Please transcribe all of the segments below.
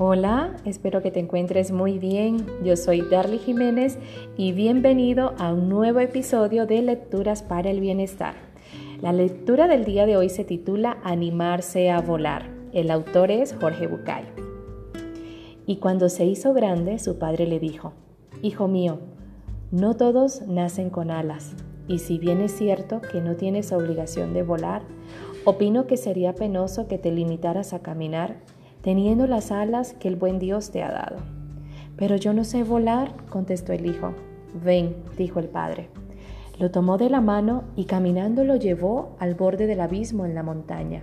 Hola, espero que te encuentres muy bien. Yo soy Darly Jiménez y bienvenido a un nuevo episodio de Lecturas para el Bienestar. La lectura del día de hoy se titula Animarse a volar. El autor es Jorge Bucay. Y cuando se hizo grande, su padre le dijo, Hijo mío, no todos nacen con alas, y si bien es cierto que no tienes obligación de volar, opino que sería penoso que te limitaras a caminar teniendo las alas que el buen Dios te ha dado. Pero yo no sé volar, contestó el hijo. Ven, dijo el padre. Lo tomó de la mano y caminando lo llevó al borde del abismo en la montaña.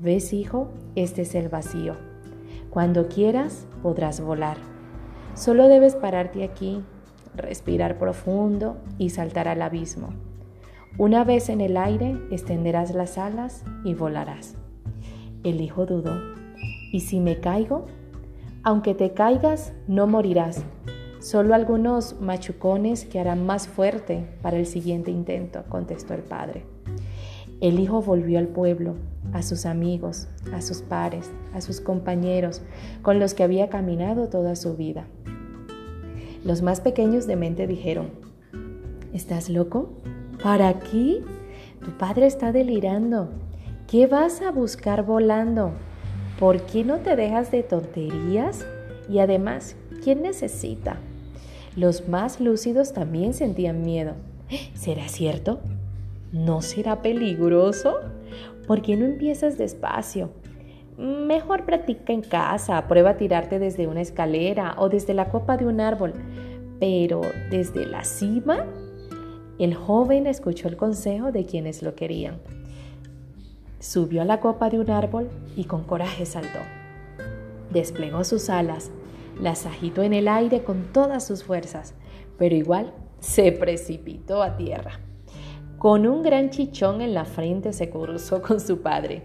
¿Ves, hijo? Este es el vacío. Cuando quieras, podrás volar. Solo debes pararte aquí, respirar profundo y saltar al abismo. Una vez en el aire, extenderás las alas y volarás. El hijo dudó ¿Y si me caigo? Aunque te caigas, no morirás. Solo algunos machucones que harán más fuerte para el siguiente intento, contestó el padre. El hijo volvió al pueblo, a sus amigos, a sus pares, a sus compañeros, con los que había caminado toda su vida. Los más pequeños de mente dijeron, ¿Estás loco? ¿Para aquí? Tu padre está delirando. ¿Qué vas a buscar volando? ¿Por qué no te dejas de tonterías? Y además, ¿quién necesita? Los más lúcidos también sentían miedo. ¿Será cierto? ¿No será peligroso? ¿Por qué no empiezas despacio? Mejor practica en casa, prueba a tirarte desde una escalera o desde la copa de un árbol. Pero desde la cima, el joven escuchó el consejo de quienes lo querían. Subió a la copa de un árbol y con coraje saltó. Desplegó sus alas, las agitó en el aire con todas sus fuerzas, pero igual se precipitó a tierra. Con un gran chichón en la frente se cruzó con su padre.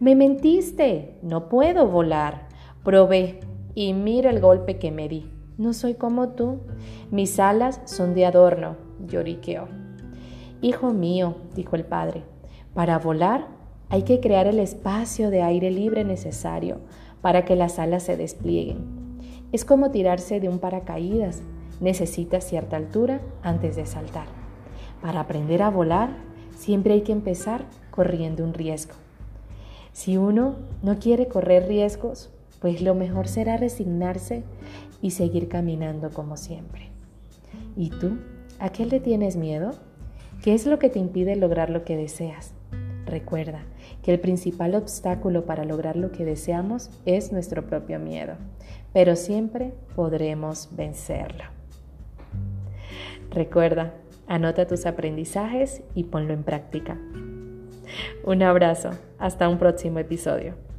Me mentiste, no puedo volar. Probé y mira el golpe que me di. No soy como tú. Mis alas son de adorno, lloriqueó. Hijo mío, dijo el padre, para volar hay que crear el espacio de aire libre necesario para que las alas se desplieguen. Es como tirarse de un paracaídas. Necesita cierta altura antes de saltar. Para aprender a volar, siempre hay que empezar corriendo un riesgo. Si uno no quiere correr riesgos, pues lo mejor será resignarse y seguir caminando como siempre. ¿Y tú? ¿A qué le tienes miedo? ¿Qué es lo que te impide lograr lo que deseas? Recuerda que el principal obstáculo para lograr lo que deseamos es nuestro propio miedo, pero siempre podremos vencerlo. Recuerda, anota tus aprendizajes y ponlo en práctica. Un abrazo, hasta un próximo episodio.